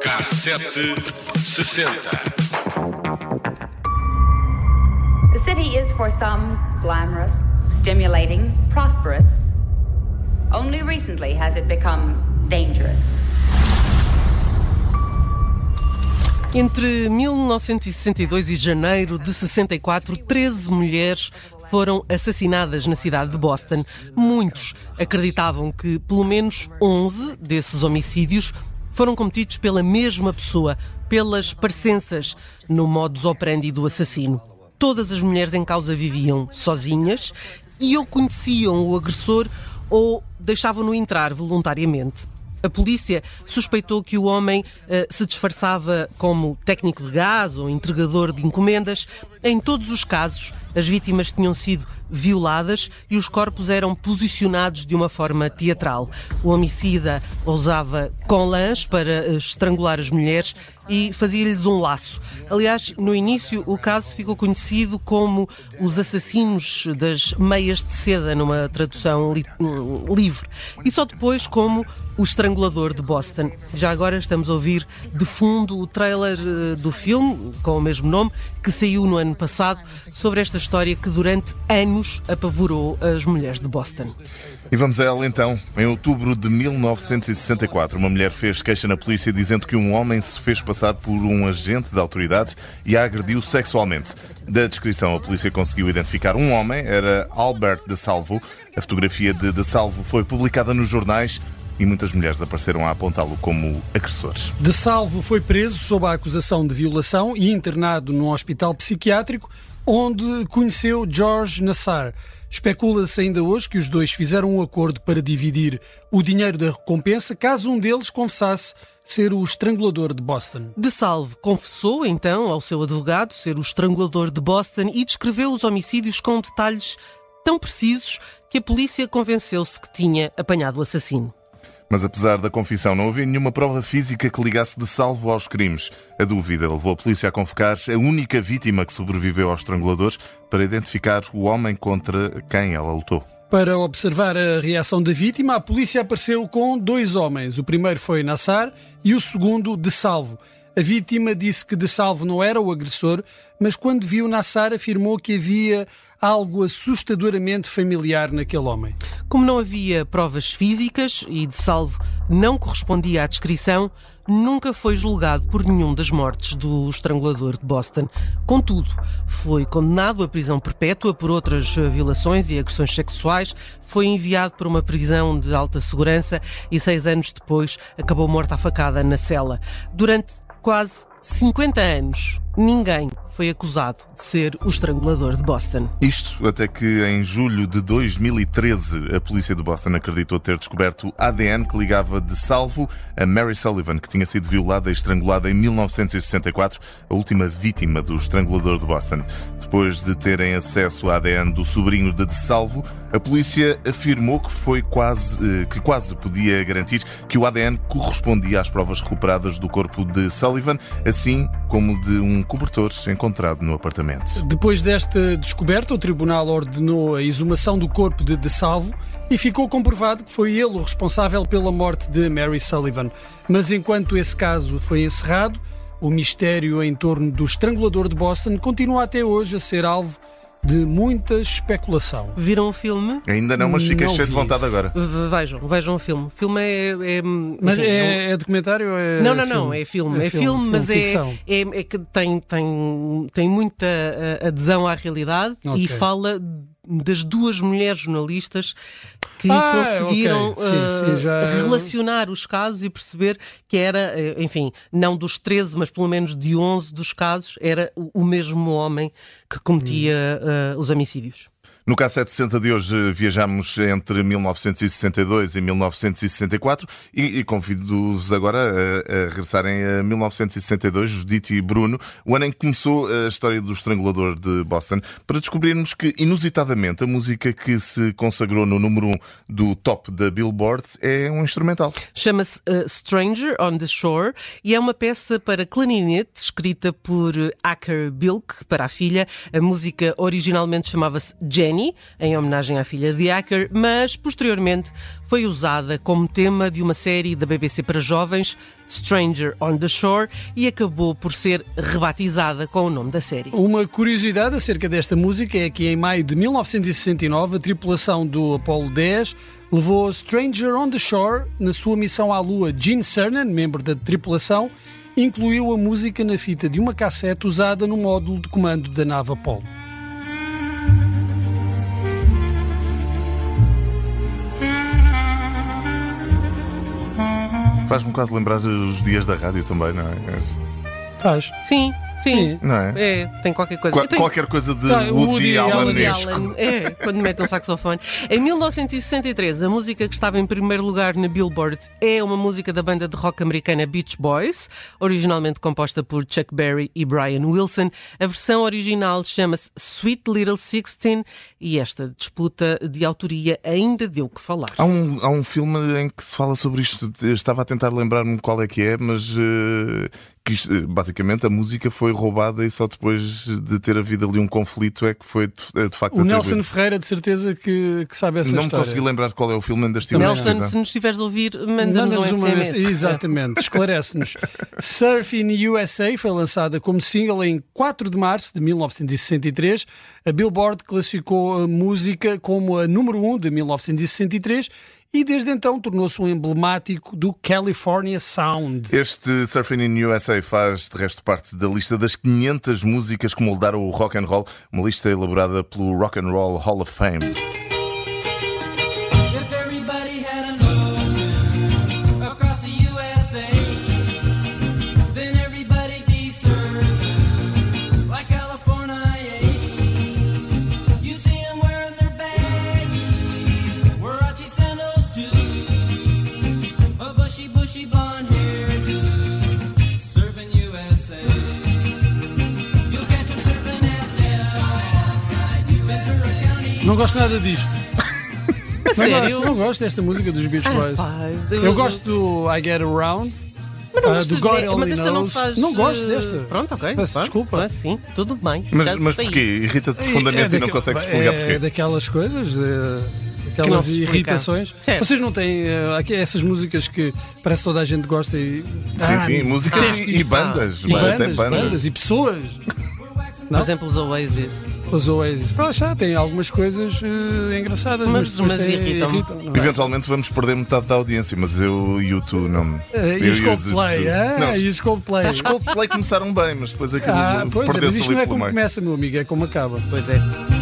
Cassete 60. The city is for some glamorous, stimulating, prosperous. Only recently has it become dangerous. Entre 1962 e janeiro de 64, 13 mulheres foram assassinadas na cidade de Boston. Muitos acreditavam que pelo menos 11 desses homicídios foram cometidos pela mesma pessoa, pelas parecenças no modus operandi do assassino. Todas as mulheres em causa viviam sozinhas e ou conheciam o agressor ou deixavam-no entrar voluntariamente. A polícia suspeitou que o homem uh, se disfarçava como técnico de gás ou entregador de encomendas. Em todos os casos, as vítimas tinham sido violadas e os corpos eram posicionados de uma forma teatral. O homicida usava colãs para estrangular as mulheres e fazia-lhes um laço. Aliás, no início o caso ficou conhecido como os assassinos das meias de seda, numa tradução li livre, e só depois como o Estrangulador de Boston. Já agora estamos a ouvir de fundo o trailer eh, do filme, com o mesmo nome, que saiu no ano passado, sobre esta história que durante anos apavorou as mulheres de Boston. E vamos a ela então. Em outubro de 1964, uma mulher fez queixa na polícia dizendo que um homem se fez passar por um agente da autoridade e a agrediu sexualmente. Da descrição, a polícia conseguiu identificar um homem, era Albert de Salvo. A fotografia de De Salvo foi publicada nos jornais e muitas mulheres apareceram a apontá-lo como agressor. De Salvo foi preso sob a acusação de violação e internado num hospital psiquiátrico onde conheceu George Nassar. Especula-se ainda hoje que os dois fizeram um acordo para dividir o dinheiro da recompensa caso um deles confessasse ser o estrangulador de Boston. De Salvo confessou então ao seu advogado ser o estrangulador de Boston e descreveu os homicídios com detalhes tão precisos que a polícia convenceu-se que tinha apanhado o assassino. Mas apesar da confissão, não havia nenhuma prova física que ligasse de salvo aos crimes. A dúvida levou a polícia a convocar a única vítima que sobreviveu aos estranguladores para identificar o homem contra quem ela lutou. Para observar a reação da vítima, a polícia apareceu com dois homens. O primeiro foi Nassar e o segundo de Salvo. A vítima disse que de Salvo não era o agressor, mas quando viu Nassar afirmou que havia algo assustadoramente familiar naquele homem. Como não havia provas físicas e de Salvo não correspondia à descrição, nunca foi julgado por nenhum das mortes do estrangulador de Boston. Contudo, foi condenado à prisão perpétua por outras violações e agressões sexuais, foi enviado para uma prisão de alta segurança e seis anos depois acabou morto à facada na cela. Durante quase 50 anos, ninguém foi acusado de ser o estrangulador de Boston. Isto até que em julho de 2013 a polícia de Boston acreditou ter descoberto ADN que ligava de salvo a Mary Sullivan, que tinha sido violada e estrangulada em 1964, a última vítima do estrangulador de Boston. Depois de terem acesso ao ADN do sobrinho de De Salvo, a polícia afirmou que foi quase eh, que quase podia garantir que o ADN correspondia às provas recuperadas do corpo de Sullivan, assim como de um cobertor encontrado no apartamento. Depois desta descoberta, o tribunal ordenou a exumação do corpo de De Salvo e ficou comprovado que foi ele o responsável pela morte de Mary Sullivan. Mas enquanto esse caso foi encerrado, o mistério em torno do estrangulador de Boston continua até hoje a ser alvo de muita especulação. Viram o filme? Ainda não, mas fiquei Não cheio de vi. vontade agora. V- Vejam, vejam o filme. O filme é. é Mas enfim, é, é documentário ou é Não, não, não, é filme. É, filme, mas é, ficção. é, é que tem, tem, tem muita eh, adesão à realidade Ok. e fala das duas mulheres jornalistas que Ah, conseguiram ok. Sim, eh, sim, já- relacionar os casos e perceber que era, eh, enfim, não dos 13, mas pelo menos de 11 dos casos, era o, mesmo homem que cometia Hum. eh, os homicídios. No K760 de hoje viajamos entre 1962 e 1964 e, convido-vos agora a, a, regressarem a 1962, Judite e Bruno, o ano em que começou a história do estrangulador de Boston, para descobrirmos que, inusitadamente, a música que se consagrou no número 1 um do top da Billboard é um instrumental. Chama-se uh, Stranger on the Shore e é uma peça para clarinete escrita por Acker Bilk para a filha. A música originalmente chamava-se Jenny em homenagem à filha de Acker, mas posteriormente foi usada como tema de uma série da BBC para jovens, Stranger on the Shore, e acabou por ser rebatizada com o nome da série. Uma curiosidade acerca desta música é que em maio de 1969 a tripulação do Apollo 10 levou Stranger on the Shore na sua missão à Lua. Gene Cernan, membro da tripulação, incluiu a música na fita de uma cassete usada no módulo de comando da nave Apollo. Faz-me quase lembrar os dias da rádio também, não é? Faz. Sim, Sim, não é? é? tem qualquer coisa. Qu qualquer coisa de tá, Woody, Woody Allen. Allen. É, quando metem um saxofone. Em 1963, a música que estava em primeiro lugar na Billboard é uma música da banda de rock americana Beach Boys, originalmente composta por Chuck Berry e Brian Wilson. A versão original chama-se Sweet Little Sixteen e esta disputa de autoria ainda deu que falar. Há um, há um filme em que se fala sobre isto. Eu estava a tentar lembrar-me qual é que é, mas uh, basicamente a música foi roubada e só depois de ter havido ali um conflito é que foi de, eh, de facto O Nelson Ferreira de certeza que, que sabe essa não história. Não consegui lembrar de qual é o filme, ainda estive Nelson, se nos estiveres a ouvir, manda-nos manda um SMS. Uma... Exatamente, esclarece-nos. Surfing USA foi lançada como single em 4 de março de 1963. A Billboard classificou a música como a número 1 de 1963 e desde então tornou-se um emblemático do California Sound. Este Surfing in USA faz de resto parte da lista das 500 músicas que moldaram o rock and roll, uma lista elaborada pelo Rock and Roll Hall of Fame. Não gosto nada disto. Não Sério? gosto, não gosto desta música dos Beach Boys. eu, gosto do I Get Around. Mas uh, do God de... Only Knows. Não, faz, não gosto desta. Pronto, ok. Peço desculpa. Ah, sim, tudo bem. Mas, mas porquê? Irrita-te profundamente é, é e não consegues explicar é porquê? É daquelas coisas. É aquelas irritações. Certo. Vocês não têm uh, essas músicas que parece que toda a gente gosta e. Sim, ah, sim, músicas ah, e, e, bandas. E bandas, bandas. bandas e pessoas. Por exemplo, os Oasis. Os Oasis. Então, já tem algumas coisas uh, engraçadas, mas, mas, mas irritam. irritam é? Eventualmente vamos perder metade da audiência, mas eu e o tu não. Uh, e os Coldplay, ah, não, e os Coldplay. Os Coldplay começaram bem, mas depois aquilo ah, pois é, mas isto não é como meio. começa, meu amigo, é como acaba. Pois é.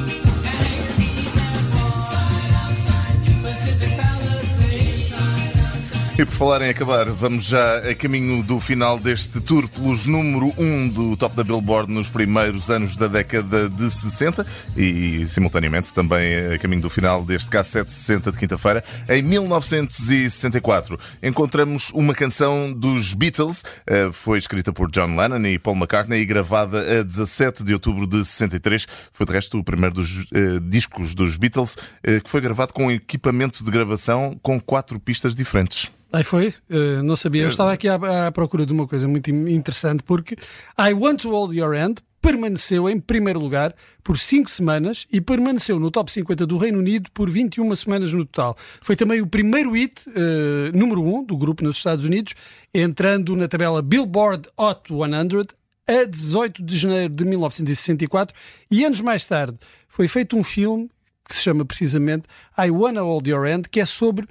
E por falar em acabar, vamos já a caminho do final deste tour pelos número 1 um do top da Billboard nos primeiros anos da década de 60 e, simultaneamente, também a caminho do final deste K760 de quinta-feira. Em 1964, encontramos uma canção dos Beatles, eh, foi escrita por John Lennon e Paul McCartney e gravada a 17 de outubro de 63. Foi, de resto, o primeiro dos uh, discos dos Beatles uh, que foi gravado com equipamento de gravação com quatro pistas diferentes. Aí foi? Uh, não sabia. Eu estava aqui à, à, procura de uma coisa muito interessante porque I Want to Hold Your Hand permaneceu em primeiro lugar por 5 semanas e permaneceu no top 50 do Reino Unido por 21 semanas no total. Foi também o primeiro hit uh, número 1 um do grupo nos Estados Unidos, entrando na tabela Billboard Hot 100 a 18 de janeiro de 1964 e anos mais tarde foi feito um filme que se chama precisamente I Wanna Hold Your Hand, que é sobre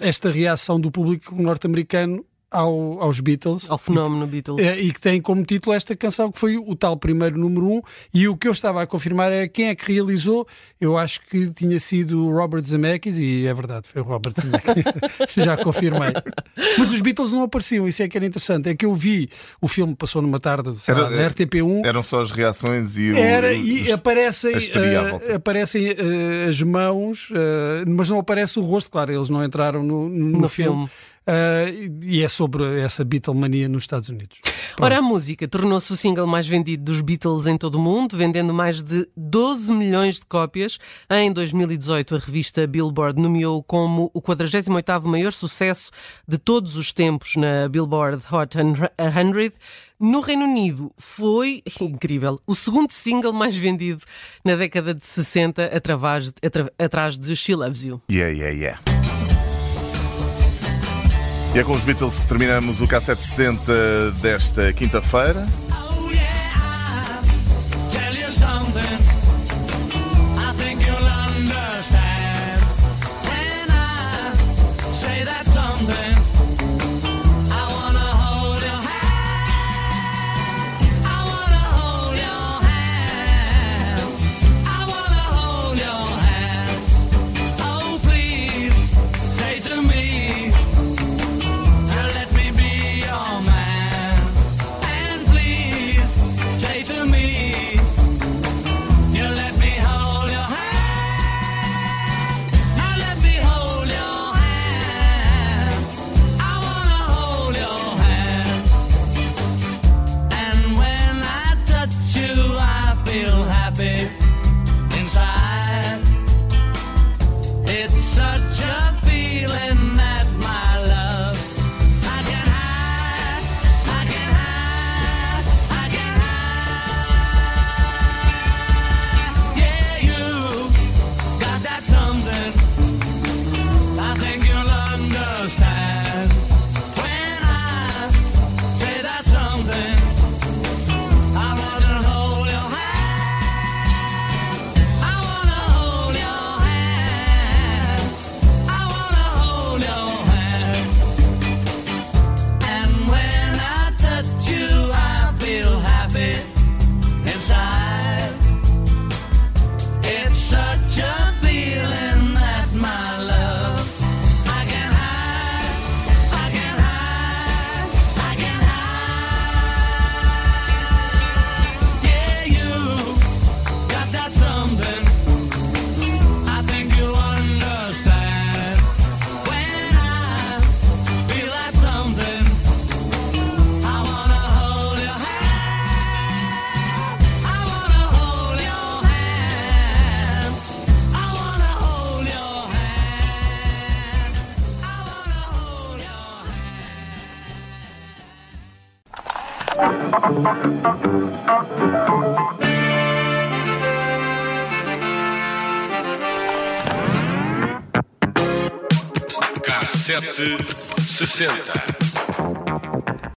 esta reação do público norte-americano ao, aos Beatles. Ao fenómeno Beatles. É, e que tem como título esta canção que foi o tal primeiro número um. E o que eu estava a confirmar é quem é que realizou. Eu acho que tinha sido o Robert Zemeckis e é verdade, foi o Robert Zemeckis. Já confirmei. Mas os Beatles não apareciam, isso é que era interessante. É que eu vi o filme passou numa tarde Era- lá, na RTP1. Eram só as reações e o. Era, os- e aparecem, a histeria à eh, volta. aparecem eh, as mãos, eh, mas não aparece o rosto, claro, eles não entraram no, no, No filme. filme. Eh, e é sobre essa Beatlemania nos Estados Unidos. Ora, a música tornou-se o single mais vendido dos Beatles em todo o mundo, vendendo mais de 12 milhões de cópias. Em 2018, a revista Billboard nomeou como o 48º maior sucesso de todos os tempos na Billboard Hot 100. No Reino Unido, foi incrível, o segundo single mais vendido na década de 60, através- atra- atrás de She Loves You. Yeah, yeah, yeah. E é com os Beatles que terminamos o K760 desta quinta-feira. Oh yeah, K760.